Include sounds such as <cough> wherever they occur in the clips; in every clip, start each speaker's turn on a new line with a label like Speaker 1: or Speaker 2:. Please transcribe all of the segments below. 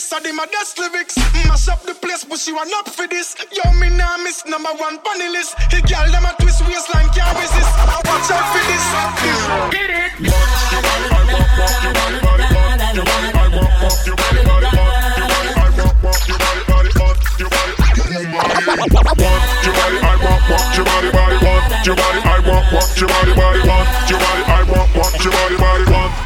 Speaker 1: this. Did my best lyrics. Mash up the place, but she want up for this. Yo, me nah miss number one bunny list. He girl them a twist waistline can't resist. I watch out for this. Get it. Walk, your body, I walk, walk your body, body, walk. Your body, I walk, walk your body, body, walk. Your body, want I walk your body, body, want your body, I walk, your body, body, want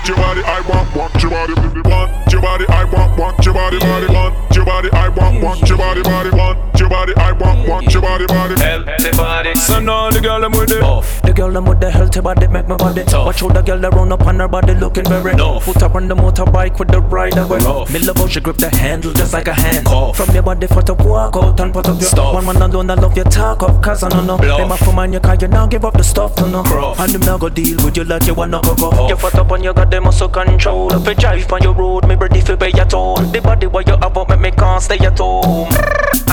Speaker 1: your body, I walk, your body, body, want your body, want walk your body, body, want your body, I walk, walk your body, body, want your body, I walk, walk your body, body.
Speaker 2: Healthy body. So now the girl I'm with it.
Speaker 3: Off. The girl I'm with the healthy body make my body tough. Watch how the girl that run up on her body looking very
Speaker 2: Nuff.
Speaker 3: Put her on the motorbike with the rider way.
Speaker 2: Rough.
Speaker 3: Me love how she grip the handle just like a hand.
Speaker 2: Cough.
Speaker 3: From your body for to walk out and put up your
Speaker 2: Stuff.
Speaker 3: One man alone I love your talk up cause I don't know.
Speaker 2: Bluff.
Speaker 3: Them a for man you can't you now give up the stuff to know.
Speaker 2: Gruff.
Speaker 3: And them now go deal with you like you wanna go go.
Speaker 2: Off.
Speaker 3: You fat up and you got them muscle control. If you drive on your road, me ready for pay your toll. The body what you have up make me can't stay at home.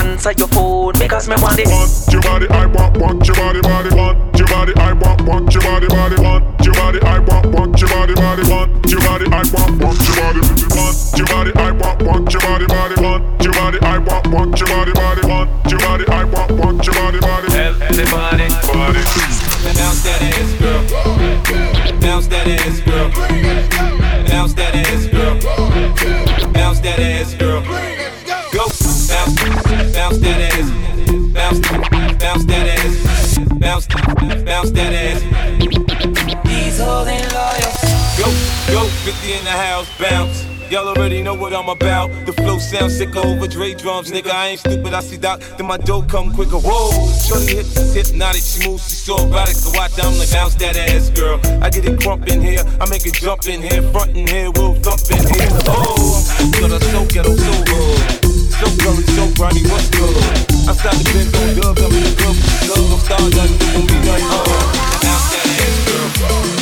Speaker 3: Answer your phone because me want it.
Speaker 1: Want your body, I want, want your body, body, want your body, I want, want your body, body, want your body, I want, want your body, body, want your body, I want, want your body, want your body, I want, want your body, body, want your body, I want, want your body, body, want your body, I want, want your body, body,
Speaker 2: Healthy body.
Speaker 1: body.
Speaker 4: Bounce that ass, girl. Bounce that ass, girl. Bounce that ass, girl. Bounce that ass, girl. Go. Bounce, bounce that ass. Bounce, bounce that ass. Bounce, bounce that ass.
Speaker 5: He's holding loyal.
Speaker 4: Go, go, 50 in the house, bounce. Y'all already know what I'm about. The flow sounds sick over Dre drums, nigga. I ain't stupid, I see Doc. Then my dough come quicker. Whoa, shorty hips is hypnotic, she moves, she's so erotic. So watch, I'm like bounce that ass, girl. I get it crump in here, I make it jump in here, front in here, we'll thump in here. Oh, I'm so ghetto, so hood. So gully, so grimy, what's good? I start to bend on dubs, I'm in the club, love, I'm starting to do me nothing. Oh, bounce that ass, girl.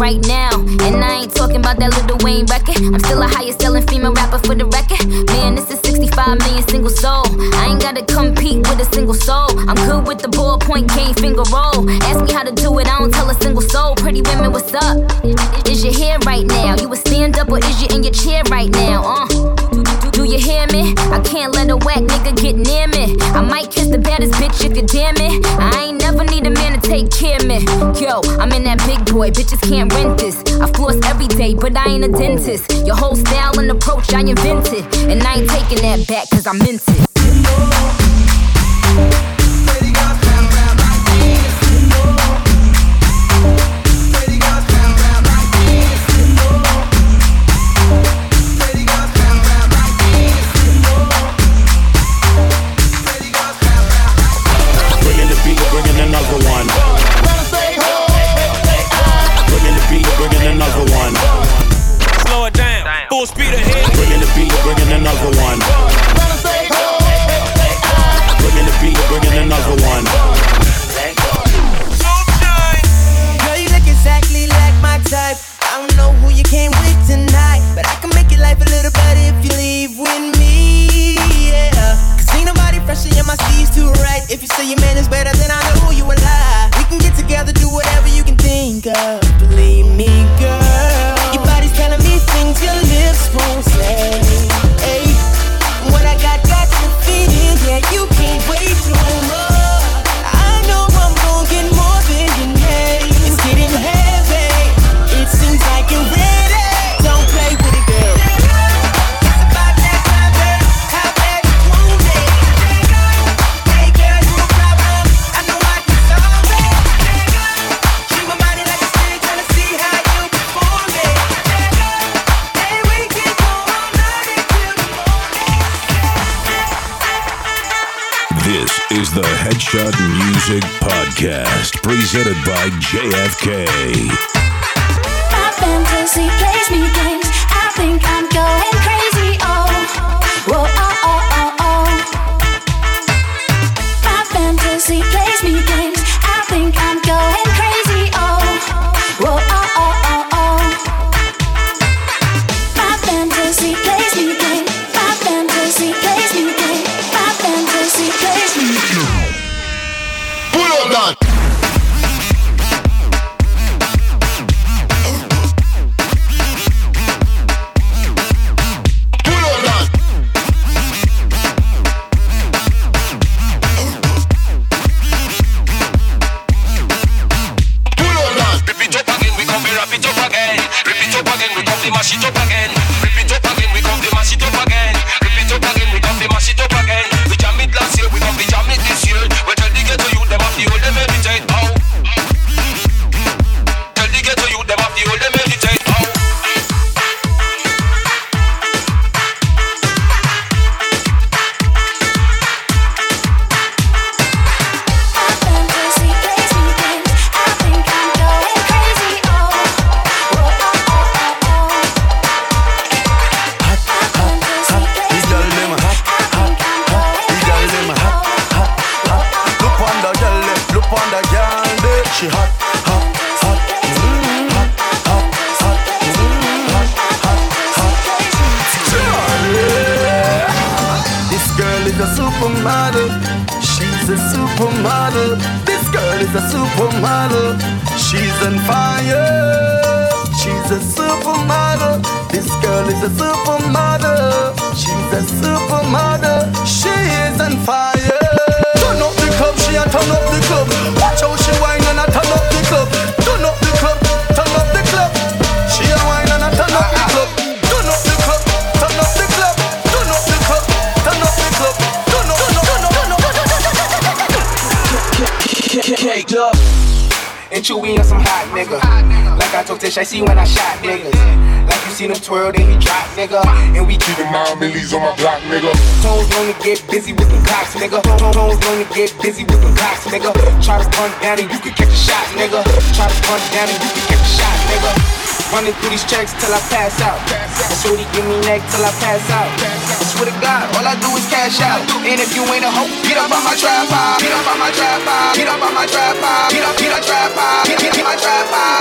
Speaker 6: Right now. And I ain't talking about that Lil Wayne record. I'm still a highest selling female rapper for the record. Man, this is 65 million single soul. I ain't gotta compete with a single soul. I'm good with the ballpoint game finger roll. Ask me how to do it, I don't tell a single soul. Pretty women, what's up? Is your hair right now? You a stand up or is you in your chair right now? Uh, do,
Speaker 7: hear it. I can't let a whack nigga get near me. I might kiss the baddest bitch if you damn it. I ain't never need a man to take care of me. Yo, I'm in that big boy, bitches can't rent this. I floss every day, but I ain't a dentist. Your whole style and approach I invented. And I ain't taking that back, cause I meant it.
Speaker 8: I told Tish, I
Speaker 9: see when I shot niggas. Like you seen him twirl, then he drop, nigga. And we keep nine millies on my block, nigga. Toes known to get busy with the cops, nigga. Toes known to get busy with the cops, nigga. Try to run down and you can catch a shot, nigga. Try to run down and you can catch a shot, nigga. Running through these checks till I pass out. That's what he give me neck till I pass out. I swear to God, all I do is cash out. And if you ain't a hoe, get up on my tripod. Get up on my tripod. Get up on my tripod. Get up, get up, tripod. Get up, get my tripod.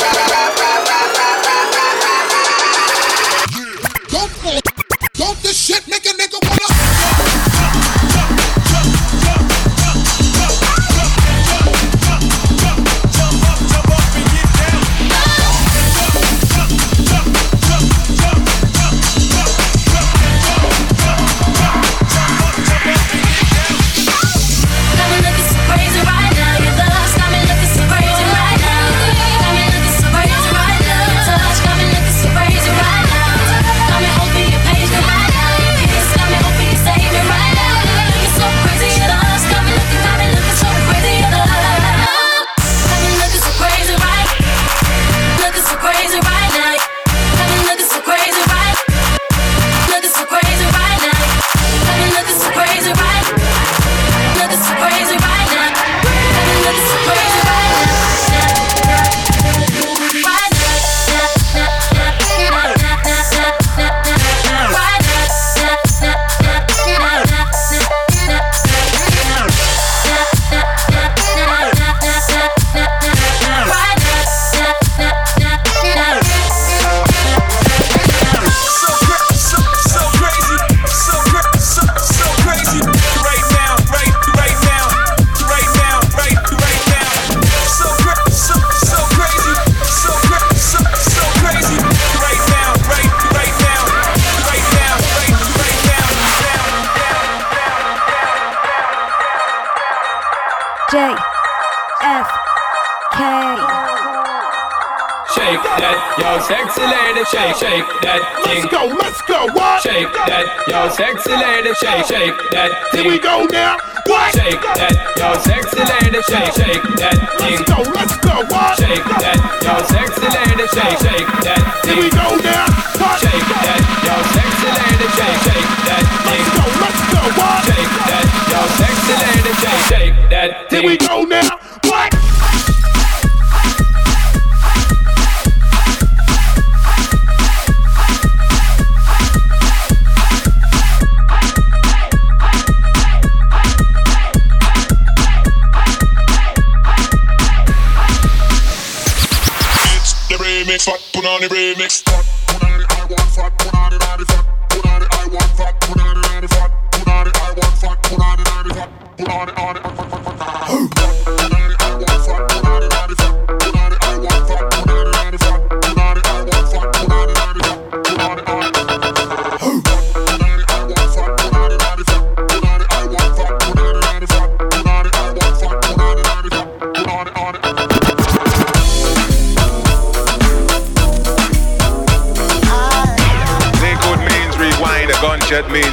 Speaker 10: Don't, don't this shit make
Speaker 11: a nigga wanna.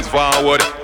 Speaker 11: forward.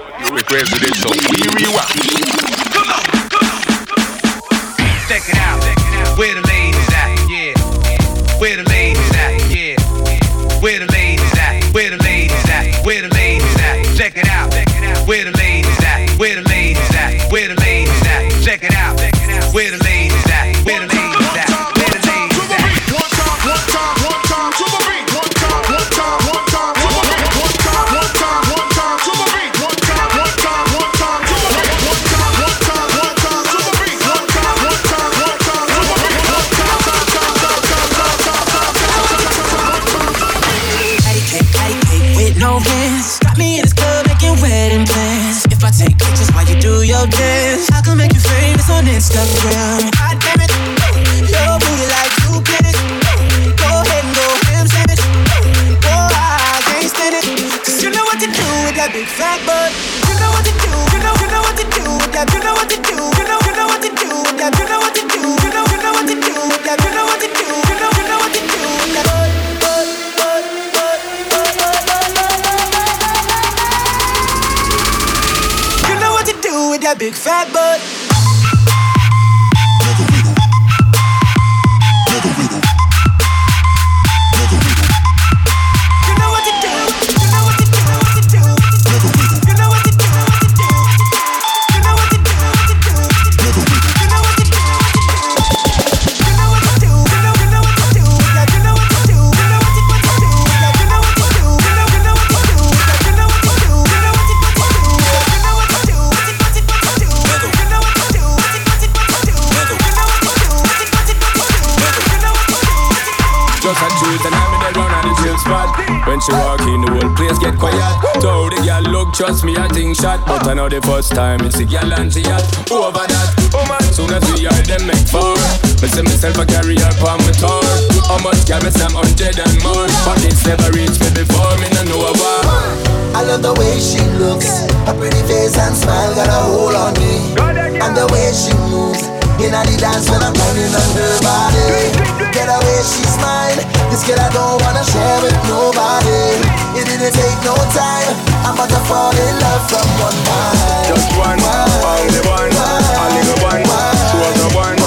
Speaker 11: Trust me, I think shot, but I know the first time it's a girl and she hot. Over that, oh man, soon as we are them make four. Me see myself a career on my tour. How much can me say hundred and more? But it's never reached me before, me no know why.
Speaker 12: I love the way she looks, her pretty face and smile got a hold on me, and the way she moves. In the dance when I'm turning on her body. Get away, she's mine. This girl I don't wanna share with nobody. It didn't take no time. I'm about to fall in love from one night
Speaker 11: Just one, one, only one, only one, one.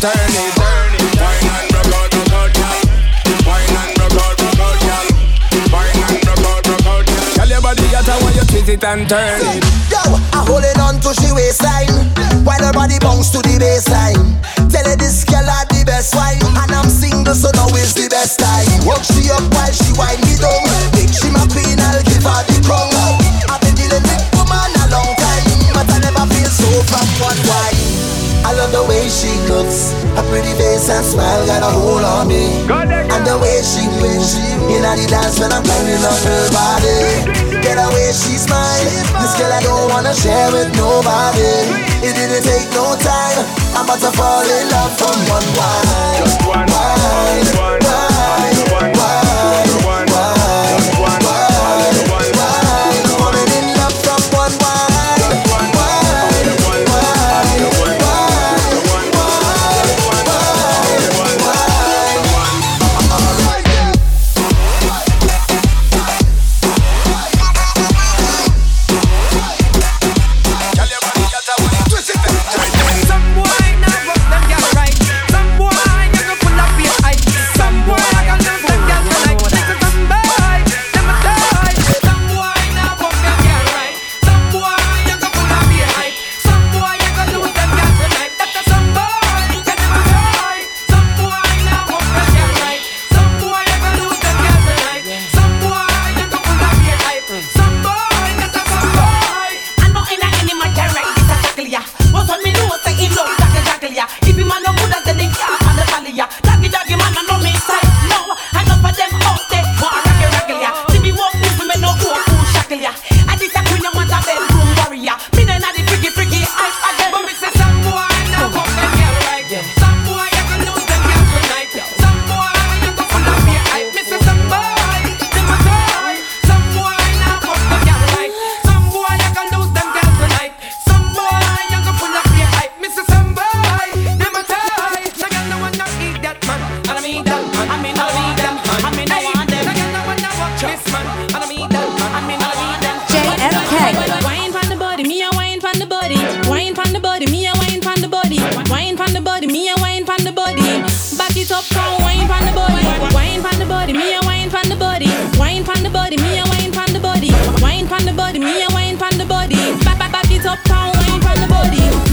Speaker 11: turn it. Wine and rock out, rock out. Wine and rock out, rock out. Wine and rock out, rock out, girl. Your body you it and turn it.
Speaker 12: Yo, I'm holding on to she waistline while her body bounce to the baseline. Tell her this girl had the best wine, and I'm single, so now is the best time. Watch she up while she wind me down. Make she my queen, I'll give her the crown. I've been dealing with woman a long time, but I never feel so from one wine. I love the way she looks. Her pretty face and smile got a hold on me. And the
Speaker 13: way she moves in the dance when I'm grinding on her body. Get away, she's mine. This girl I don't wanna share with nobody. It didn't take no time. I'm about to fall in love from one wine.
Speaker 14: Just one
Speaker 13: wine.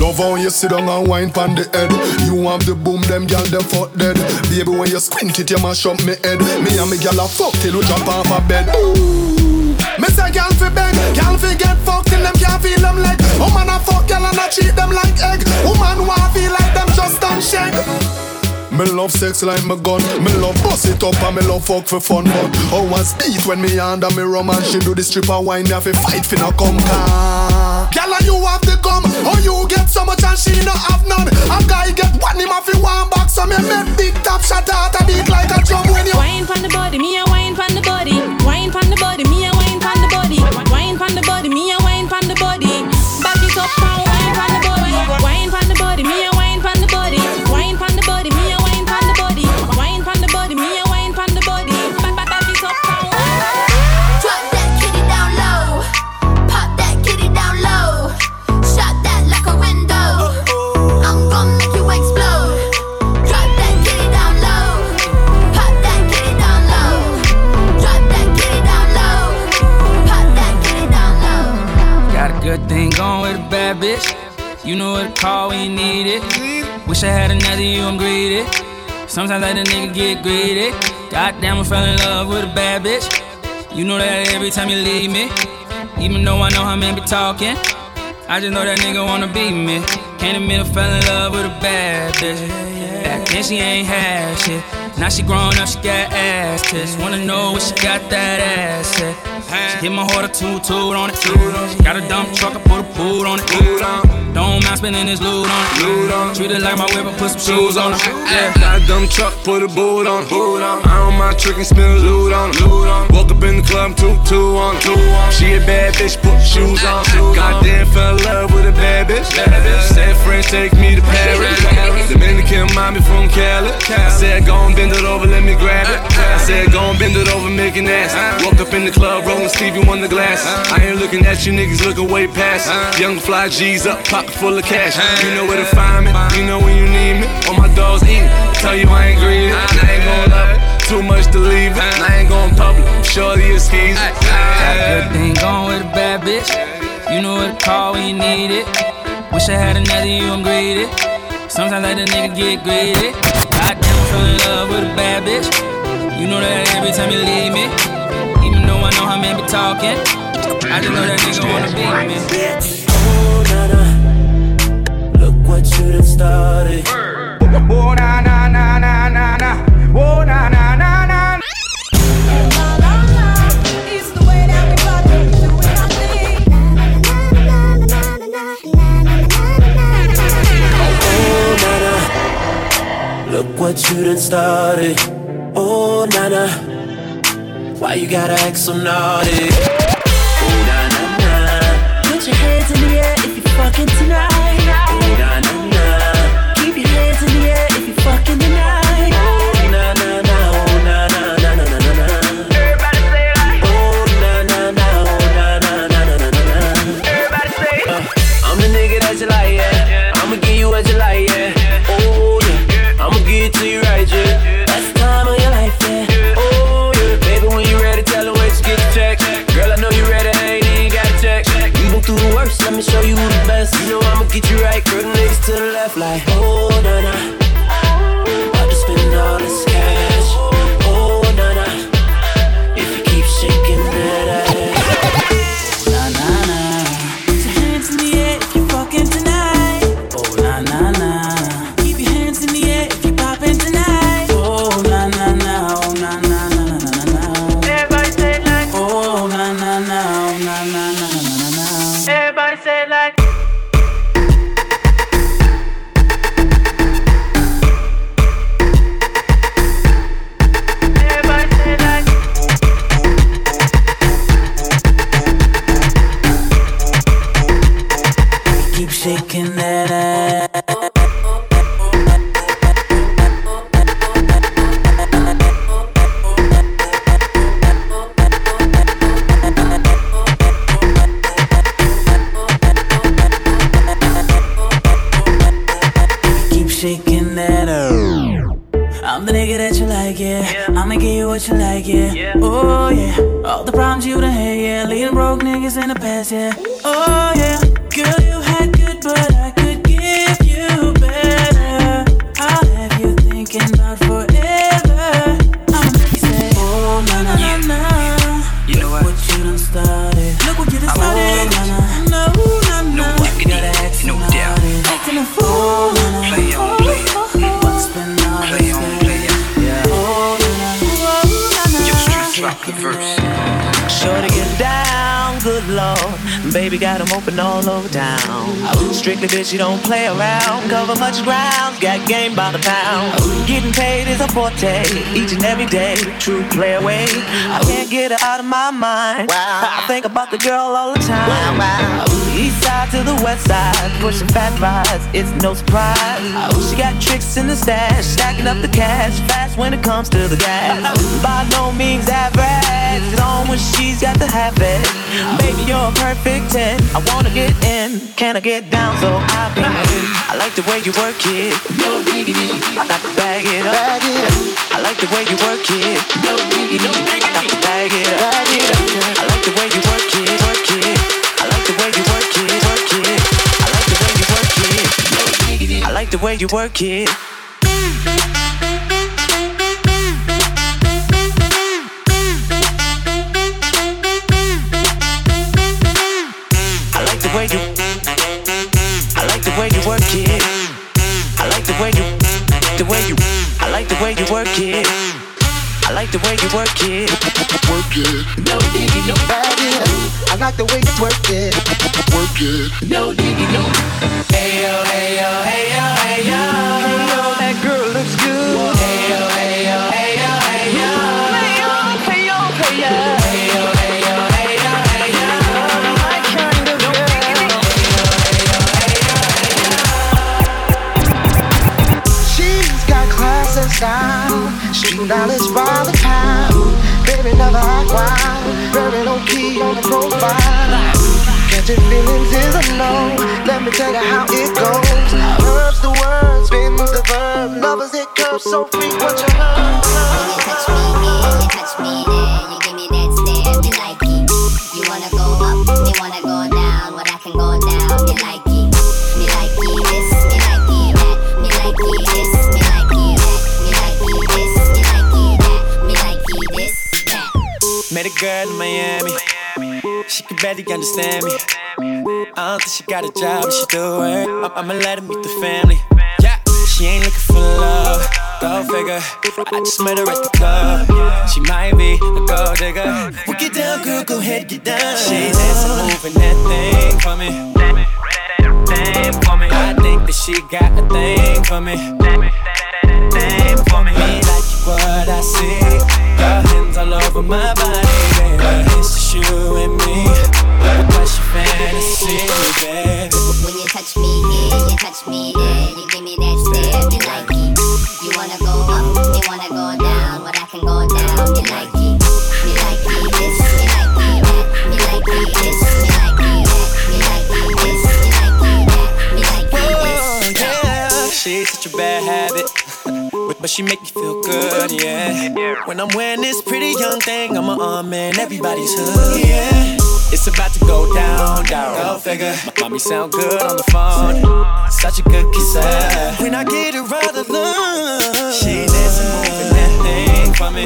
Speaker 13: Love
Speaker 15: how you sit down and wine pon the head. You have the boom, them gal them fuck dead. Baby, when you squint it, you mash up me head. Me and me gal a fuck till we drop off a bed. Ooh. Me say gal fi beg, gal fi get fucked till them can't feel them leg. Oh, Woman a fuck gal and a treat them like egg. Woman want feel like them just don't shake. Me love sex like my gun. Me love bust it up and me love fuck for fun. But was beat when me under me rum and she do the stripper wine? Have to fight no come car. Girl and you have the gum. Oh you get so much and she no have none. A guy get one him to one back. So me make big top shot out a beat like a drum when you
Speaker 16: Wine pon the body, me a wine pon the body. Wine pon the body, me a
Speaker 4: bitch. You know what to call when you need it. Wish I had another you, I'm greedy. Sometimes I let a nigga get greedy. Goddamn, I fell in love with a bad bitch. You know that every time you leave me. Even though I know how men be talking. I just know that nigga wanna be me. Can't admit I fell in love with a bad bitch. Back then she ain't had shit. Now she grown up, she got ass tits. Wanna know what she got that ass at. She hit my heart a toot toot on it. She got a dump truck, I put a boot on it. Don't mind spending this loot on it. Treat it like my whip, I put some shoes on it. Yeah.
Speaker 14: Got a dumb truck, put a boot on it. I don't mind tricking, spin loot on it. Woke up in the club, two, two on it. She a bad bitch, put shoes on. Goddamn, fell in love with a bad bitch. Said friends take me to Paris. Dominican mommy from Cali. I said, go and bend it over, let me grab it. I said, go and bend it over, make it nasty. Woke up in the club, rolling Stevie on the glass. I ain't looking at you niggas, looking way past. Young fly G's up, pocket full of cash. You know where to find me, you know when you need me. All my dogs eating, tell you I ain't greedy. I ain't gon' love it. Too much to leave it. I ain't gon' public. Shorty is skis.
Speaker 4: Got a good thing going with a bad bitch. You know what to call when you need it. Wish I had another you, I'm greedy. Sometimes I let a nigga get greedy. Goddamn, I fell in love with a bad bitch. You know that every time you leave me. Even though I know how men be talking. I just know that nigga wanna be me.
Speaker 10: Oh, na na. Look what you done started.
Speaker 17: Oh na na na na na na. Oh na na na what
Speaker 18: you done started. Oh, nana. Why you gotta act so naughty? Oh, na na na.
Speaker 10: Put your hands in the air if you're fucking tonight.
Speaker 18: Oh, na na na.
Speaker 10: Keep your hands in the air if you're fucking tonight.
Speaker 18: Yeah. Oh yeah. Girl, you
Speaker 10: had good, but
Speaker 18: Baby got 'em open all over town. Strictly bitch, you don't play around. Cover much ground, got game by the pound. Getting paid is a forte, each and every day. True play away. I can't get her out of my mind. I think about the girl all the time. East side to the west side, pushing fat rides, it's no surprise. She got tricks in the stash, stacking up the cash fast when it comes to the gas. <laughs> By no means average, it's on when she's got to have it. Baby, you're a perfect 10. I wanna get in, can I get down so I can win? I like the way you work it. No diggity. I got to bag it up. I like the way you work it. No diggity. I got to bag it up. I like the the way you work it. I like the way you. I like the way you work it. I like the way you. The way you. I like the way you work it. I like the way you work it. Work it. No diggity, no bag it up. I like the way you work it. Work it. No diggity, no.
Speaker 19: Dollars by the pound. Baby, never act wild. Very low key on the profile. Catching feelings is a no. Let me tell you how it goes. Verbs the word, spins the verb. Lovers it curves so frequent you heard.
Speaker 20: touch me you me
Speaker 18: barely understand me. I don't think she got a job, but she do work. I'm- I'ma let her meet the family. Yeah, she ain't looking for love. Go figure. I just met her at the club. She might be a gold digger. Well, get down, girl, go ahead, get down. She dancing, moving that thing for me. Me. I think that she got a thing for me. Thing for me.
Speaker 10: like what I see. Your hands all over my body, baby. It's just you and me. What's your fantasy, baby?
Speaker 21: When you touch me here, you touch me there, you give me that stare, me like it. You wanna go up, me wanna go down, but I can go down, me like it. Me like it this, me like it that, me like it this, me like it that, me like it this, me like it that, me like it this.
Speaker 10: Oh, yeah. She's such a bad habit. <laughs> But- she make me feel good, yeah. When I'm wearing this pretty young thing, I'm a arm in everybody's hood, yeah. It's about to go down, down. Go figure. My mommy sound good on the phone. Such a good kisser. When I get her out of love, she dancing, moving that thing for me.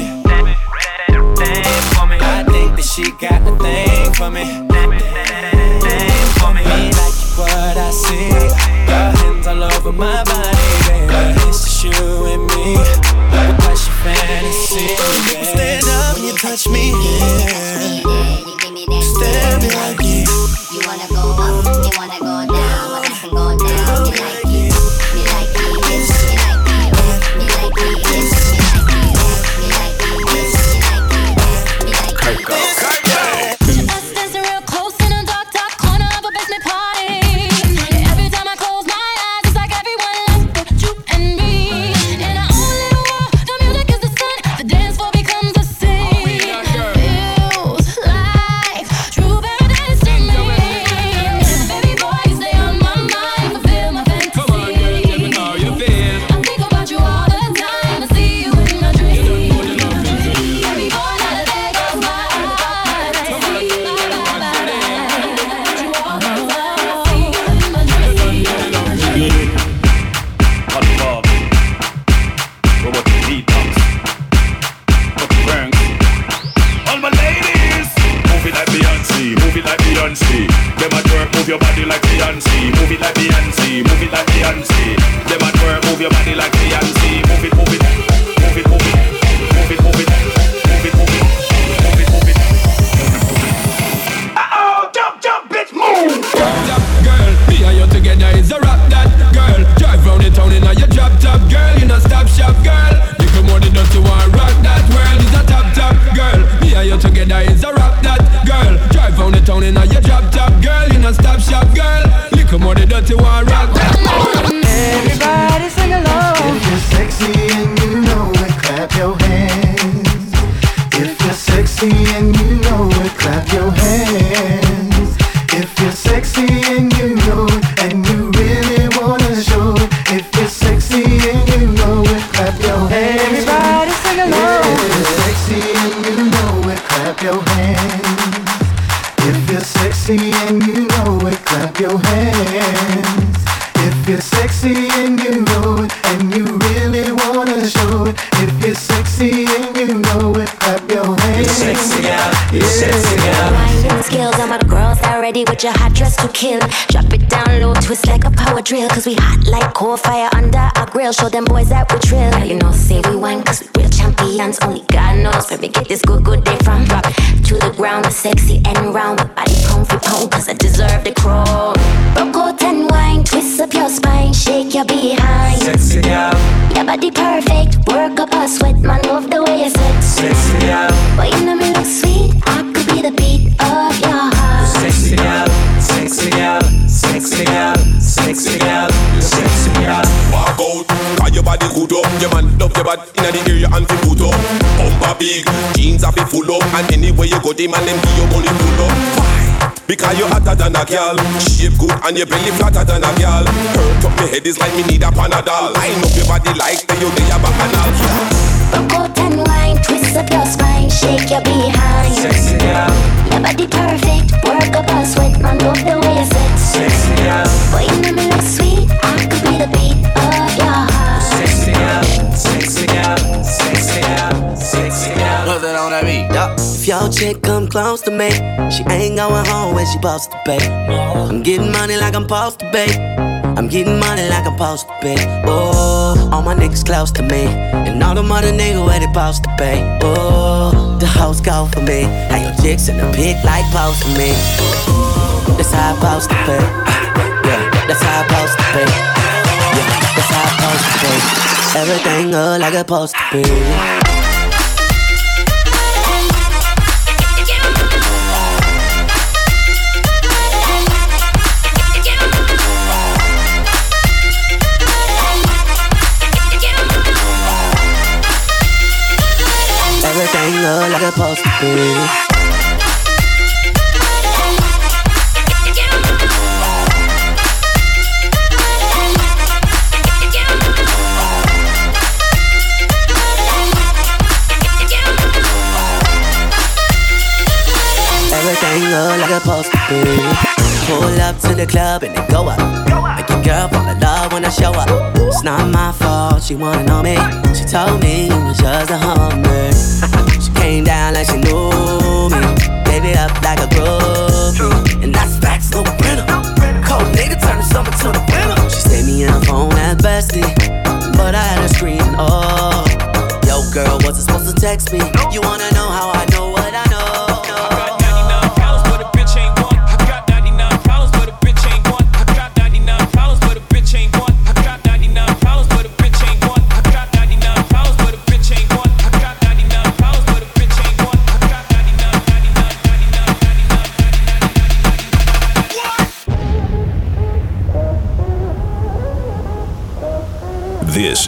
Speaker 10: I think that she got a thing for me. Me. Like what I see. Your hands all over my body, you and me. What's your fantasy? Baby? Stand up and you touch me, yeah. Stand me like it.
Speaker 21: You wanna go up, me wanna go
Speaker 22: jeans are fi full up And anywhere you go, the man them give you money full up Why? Because you hotter than a girl Shape good and your belly flatter than a girl Hurt up me head is like me need a panadol Line up your body like the you day a bacchanal
Speaker 23: Rock out and wine, twist up your spine, shake your behind.
Speaker 10: Sexy gal,
Speaker 23: Your body perfect, work up a sweat, man, love the way you sit.
Speaker 10: sexy gal,
Speaker 23: Boy, you know me look sweet, I could be the beat of your heart.
Speaker 10: sexy gal, sexy gal, sexy gal, sexy gal.
Speaker 24: That yeah.
Speaker 10: If your chick come close to me, she ain't going home when she supposed to pay. I'm getting money like I'm supposed to pay. I'm getting money like I'm supposed to pay. Oh, all my niggas close to me, and all the mother niggas where they supposed to pay. Oh, the house go for me. How your chicks in the pit like posting me. That's how I supposed to pay. Yeah, that's how I supposed to pay. Yeah, that's how I supposed to pay.
Speaker 25: Everything look like it's supposed to be. Look like it's supposed to be. Supposed to be. Pull up to the club and then go up. Make your girl fall in love when I show up. It's not my fault, she wanna know me. She told me it was just a hummer. <laughs> came down like she knew me. Baby up like a groupie. And that's facts, no printer. Cold nigga turn the summer to the winter. She stayed me in the phone at bestie. But I had her screaming, oh. Yo, girl, wasn't supposed to text me.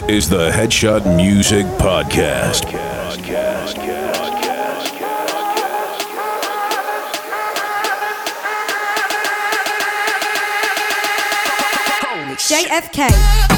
Speaker 26: Is the Headshot Music Podcast.
Speaker 27: JFK.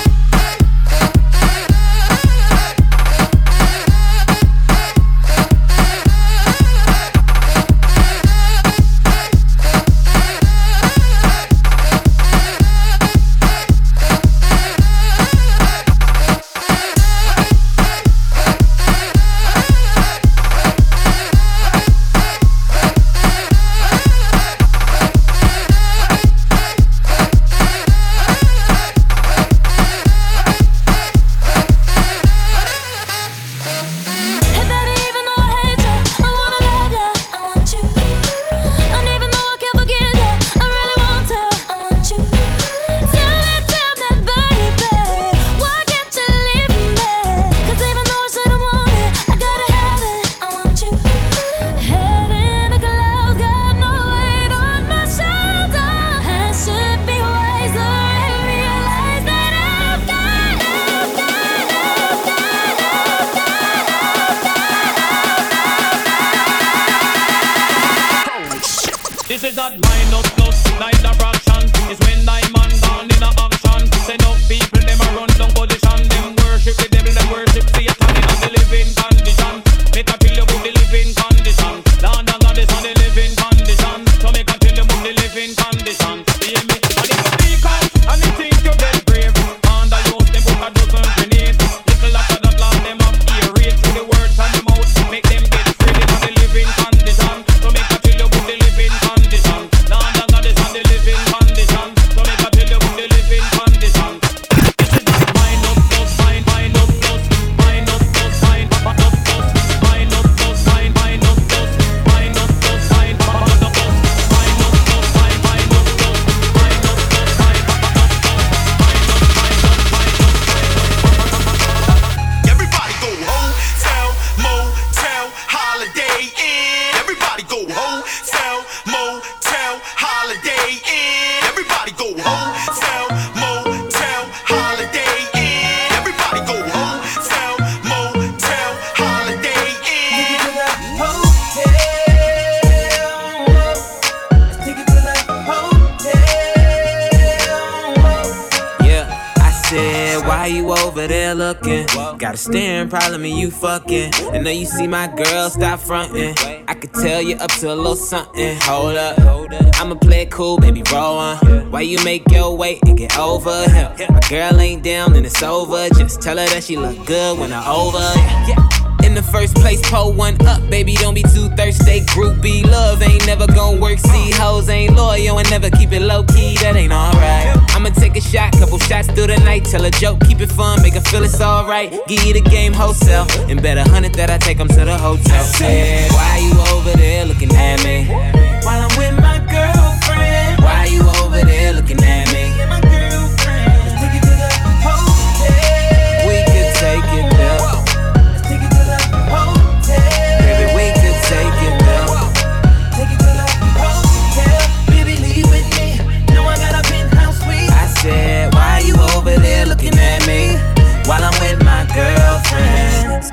Speaker 25: My girl, stop frontin'. I could tell you up to a little something. Hold up, I'ma play it cool, baby, roll on. Why you make your way and get over here? My girl ain't down and it's over. Just tell her that she look good when I'm over. Yeah. The first place, pull one up, baby. Don't be too thirsty. Groupie love ain't never gonna work. See, hoes ain't loyal and never keep it low key. That ain't alright. I'ma take a shot, couple shots through the night. Tell a joke, keep it fun, make her feel it's alright. Give you the game wholesale, and bet a hundred that I take 'em to the hotel. Said, why you over there looking at me? While I'm with my girlfriend. Why you over there looking at me?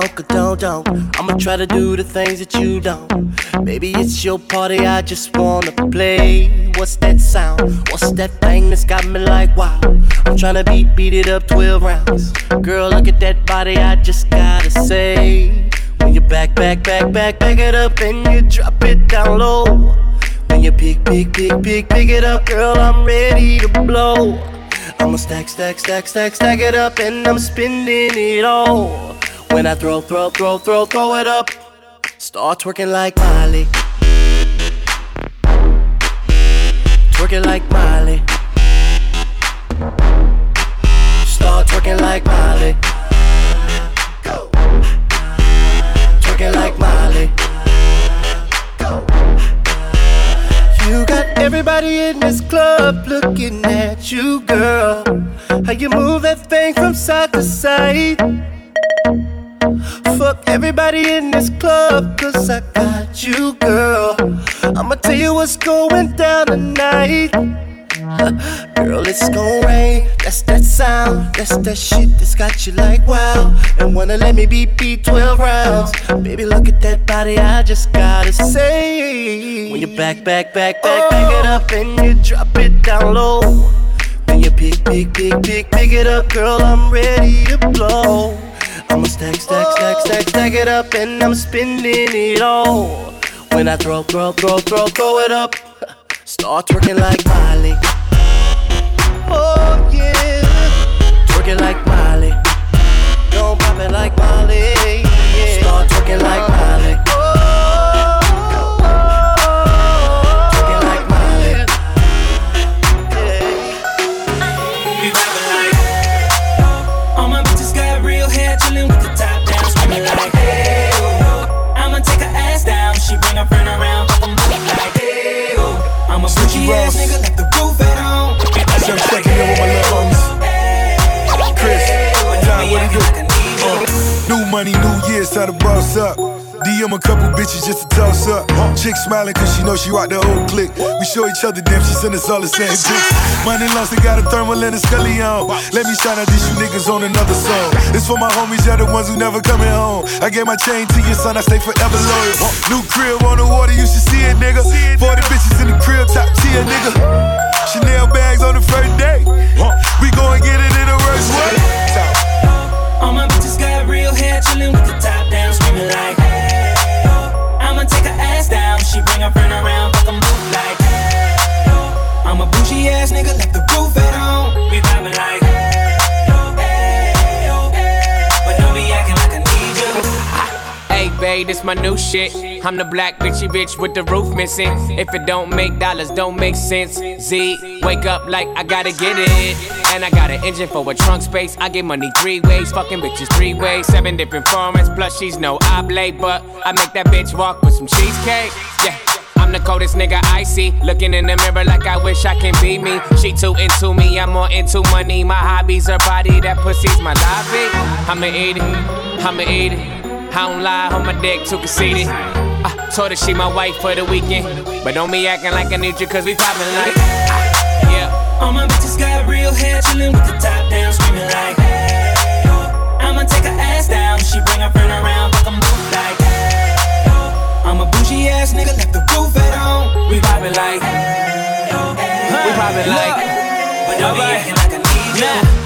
Speaker 28: Don't don't, don't. I'ma try to do the things that you don't. Baby, it's your party, I just wanna play. What's that sound? What's that thing that's got me like wow? I'm tryna beat, beat it up 12 rounds. Girl, look at that body, I just gotta say. When you back, back, back, back, back it up and you drop it down low. When you pick, pick, pick, pick, pick it up, girl, I'm ready to blow. I'ma stack, stack, stack, stack, stack it up, and I'm spending it all. When I throw, throw, throw, throw, throw it up, start twerking like Miley. Twerking like Miley. Start twerking like Miley. Go. Twerking like Miley. Go. You got everybody in this club looking at you, girl. How you move that thing from side to side. Fuck everybody in this club, cause I got you, girl. I'ma tell you what's going down tonight. Girl, it's gon' rain. That's that sound. That's that shit that's got you like wow. And wanna let me beat beat 12 rounds. Baby, look at that body. I just gotta say. When you back, back, back, back, oh. back it up and you drop it down low. When you pick, pick, pick, pick, pick it up, girl, I'm ready to blow. I'ma stack, stack, stack, stack, stack it up and I'm spending it all. When I throw, throw, throw, throw, throw it up. <laughs> Start twerking like Miley.
Speaker 29: Show each other damn, she send us all the same pics. Money lost, they got a thermal and a scully on. Let me shout out these you niggas on another song. It's for my homies, yeah, the ones who never coming home. I gave my chain to your son, I stay forever loyal. New crib on the water, you should see it, nigga. 40 bitches in the crib, top tier, nigga. Chanel bags on the first day. We gon' get it in the worst way.
Speaker 30: All my bitches got real hair, chillin' with the top down, screaming like hey oh. I'ma take her ass down, she bring her friend around, fuck 'em both like. I'm a bougie ass nigga, left the roof at home. We vibing like hey oh, hey oh, hey. But don't be acting like I need you.
Speaker 25: Hey, babe, this my new shit. I'm the black bitchy bitch with the roof missing. If it don't make dollars, don't make sense. Z, wake up like I gotta get it. And I got an engine for a trunk space. I get money three ways, fucking bitches three ways. Seven different formats, plus she's no oblate. But I make that bitch walk with some cheesecake. Yeah. I'm the coldest nigga I see. Looking in the mirror like I wish I can be me. She too into me, I'm more into money. My hobbies, her body, that pussy's my lobby. I'ma eat it, I'ma eat it. I don't lie on my dick, too conceited. I told her she my wife for the weekend. But don't be acting like I need you, cause we poppin' like. ah, Yeah.
Speaker 30: All my bitches got real hair, chillin' with the top down, screaming like hey oh. I'ma take her ass down, she bring her friend around, fuck 'em I'm a bougie ass nigga, left the roof at home. We vibing like hey oh, hey
Speaker 25: We poppin' like.
Speaker 30: But Alright, now.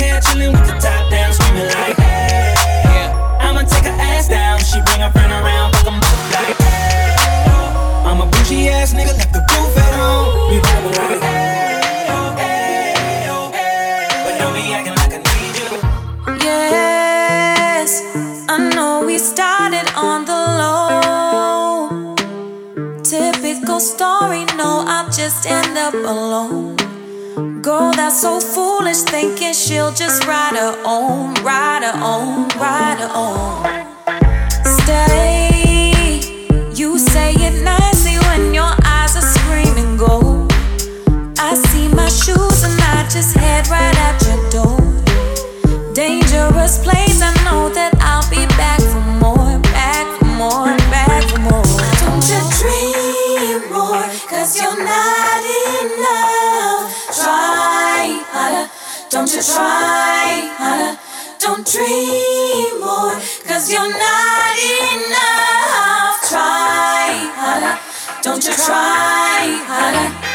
Speaker 30: hair, chillin' with the top down, screaming like, hey. Yeah. I'ma take her ass down, she bring her friend around, fuck 'em both like, hey. I'm a bougie ass nigga, left the roof at home. We vibing like, hey, oh, hey, oh, hey. But don't be acting like I need you.
Speaker 31: Yes, I know we started on the low. Typical story, no, I'll just end up alone. Girl, that's so foolish, thinking she'll just ride her own, ride her own, ride her own. Stay, you say it nicely when your eyes are screaming gold. I see my shoes and I just head right at your door. Dangerous place, I know that I'll don't you try harder. Don't dream more, cause you're not enough. Try harder, don't you try harder.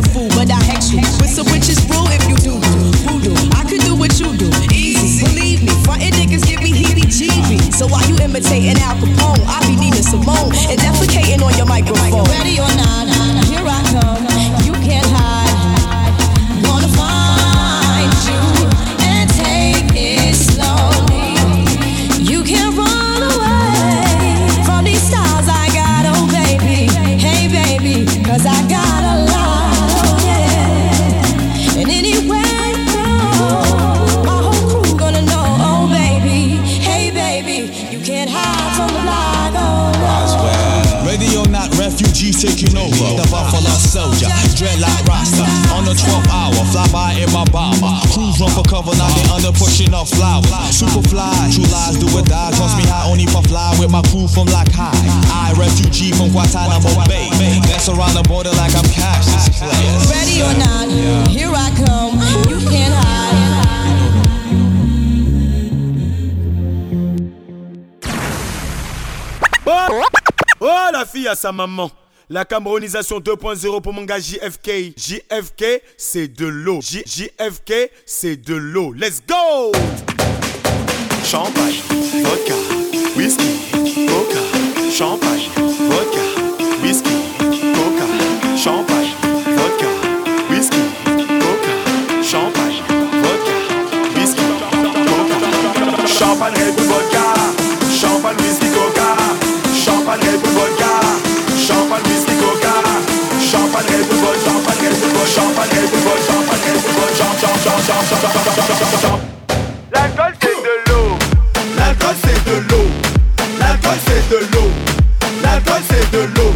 Speaker 32: The
Speaker 27: fool, but I
Speaker 33: à sa maman. La Camerounisation 2.0 pour mon gars JFK. JFK, c'est de l'eau. JFK, c'est de l'eau. Let's go!
Speaker 34: Champagne, vodka, whisky, coca, champagne. La L'alcool c'est de l'eau. la L'alcool c'est de l'eau. la L'alcool c'est de l'eau. la L'alcool c'est de l'eau.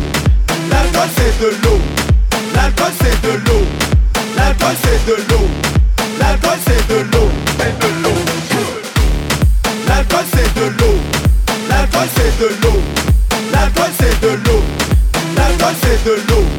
Speaker 34: la L'alcool c'est de l'eau. L'alcool c'est de l'eau. L'alcool c'est de l'eau. L'alcool c'est de l'eau. C'est de l'eau. L'alcool c'est de l'eau. L'alcool c'est de l'eau. L'alcool c'est de l'eau. L'alcool c'est de l'eau.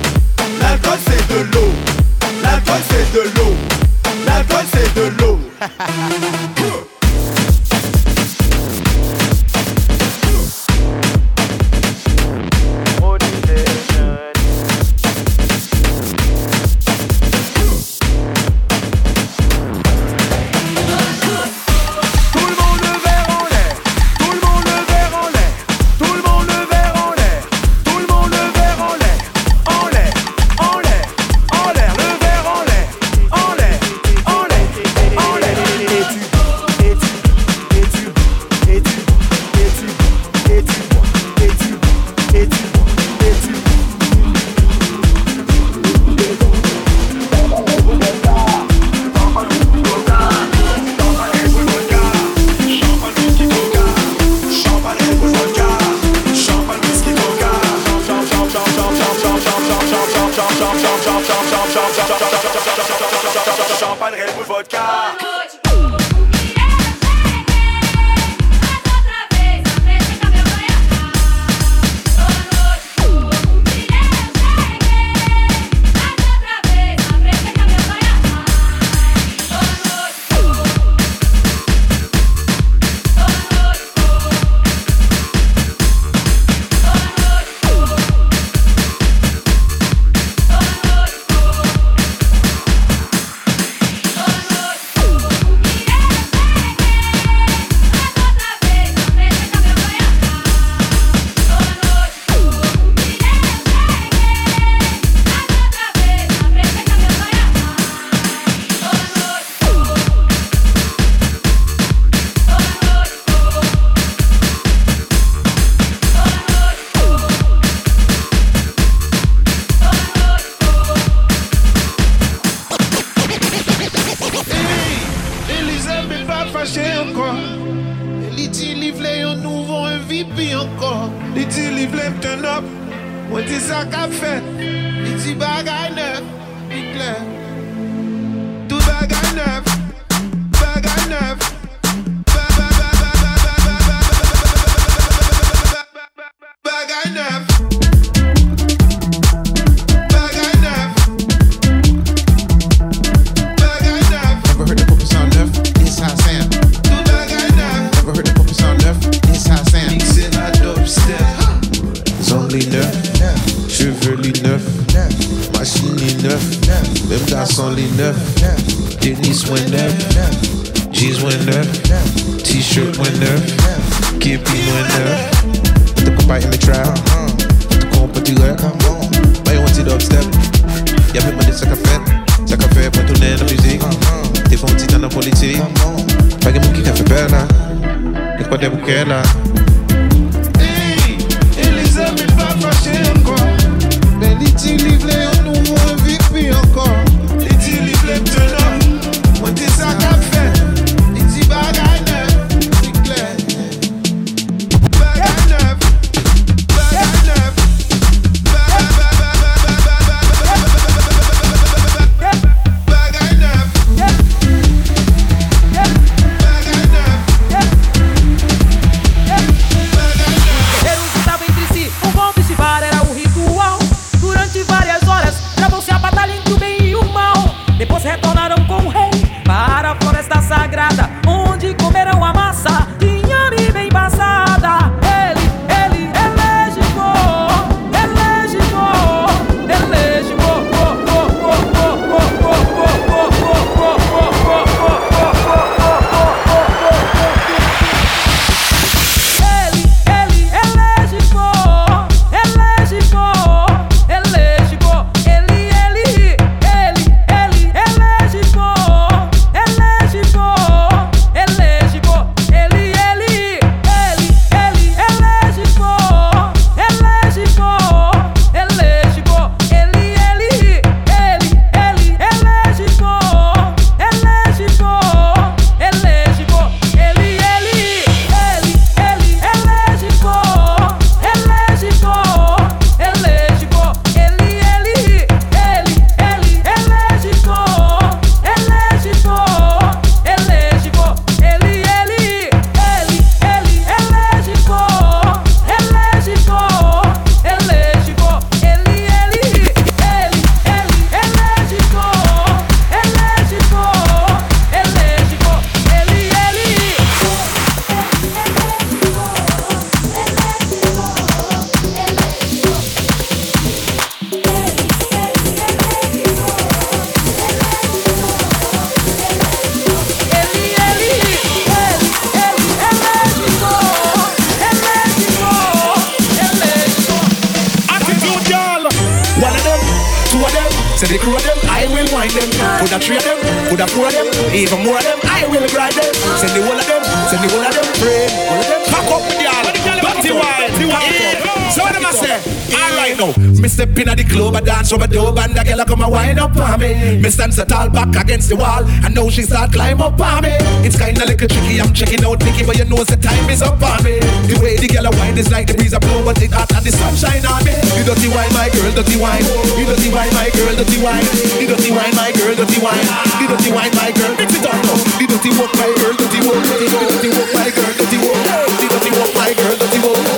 Speaker 35: Stand so tall back against the wall, and now she start climb up on me. It's kinda like a tricky, I'm checking out Nicky, but you know the time is up on me. The way the girl a wind is like the breeze a blow, but it hot and the sunshine on me. You dirty wine, my girl, dirty wine. You dirty wine, my girl, dirty wine. You dirty wine, my girl, dirty wine. You dirty wine, my girl, mix it up now. You dirty walk, my girl, dirty walk. You dirty walk, my girl, dirty walk. You dirty walk, my girl, dirty walk.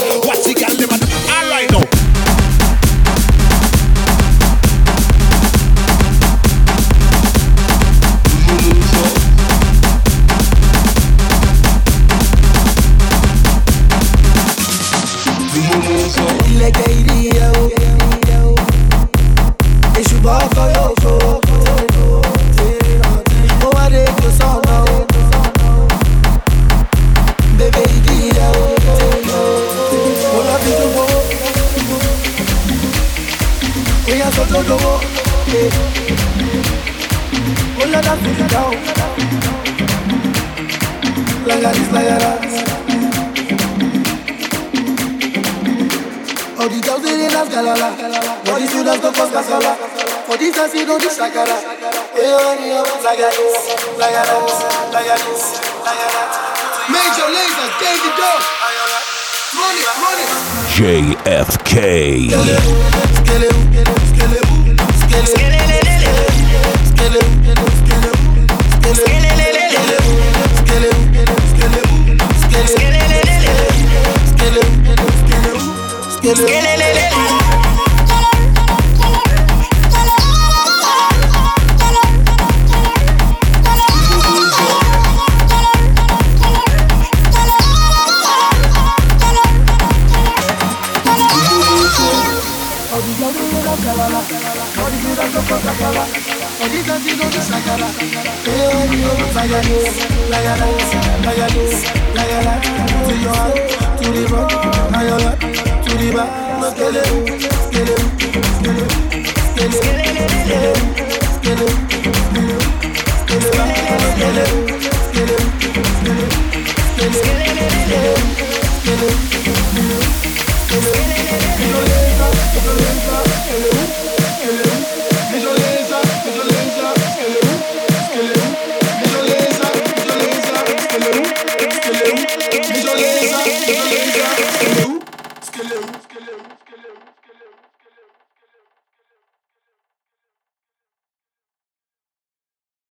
Speaker 19: Yeah. Oh it down. It, run it.
Speaker 26: JFK.
Speaker 35: Let's get it.